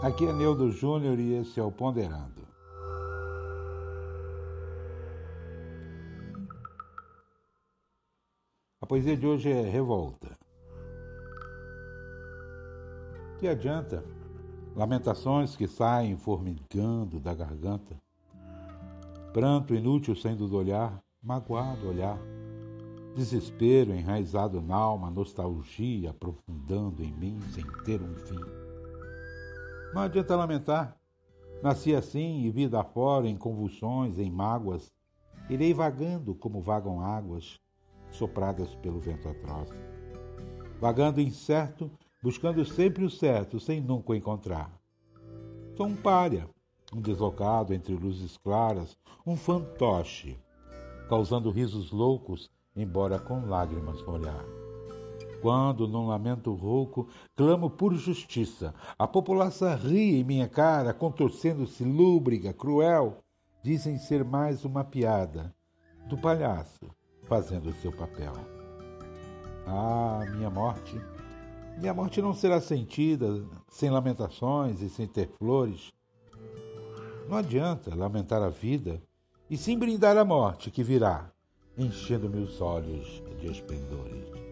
Aqui é Neudo Júnior e esse é o Ponderando. A poesia de hoje é Revolta. Que adianta? Lamentações que saem formigando da garganta. Pranto inútil sendo do olhar, magoado olhar. Desespero enraizado na alma, nostalgia aprofundando em mim sem ter um fim. Não adianta lamentar. Nasci assim e vida fora, em convulsões, em mágoas. Irei vagando como vagam águas, sopradas pelo vento atroz. Vagando incerto, buscando sempre o certo, sem nunca o encontrar. Sou um pária, um deslocado entre luzes claras, um fantoche, causando risos loucos, embora com lágrimas no olhar. Quando, num lamento rouco, clamo por justiça, a população ri em minha cara, contorcendo-se lúbriga, cruel. Dizem ser mais uma piada do palhaço fazendo o seu papel. Ah, minha morte! Minha morte não será sentida sem lamentações e sem ter flores. Não adianta lamentar a vida e sim brindar a morte que virá, enchendo meus olhos de esplendores.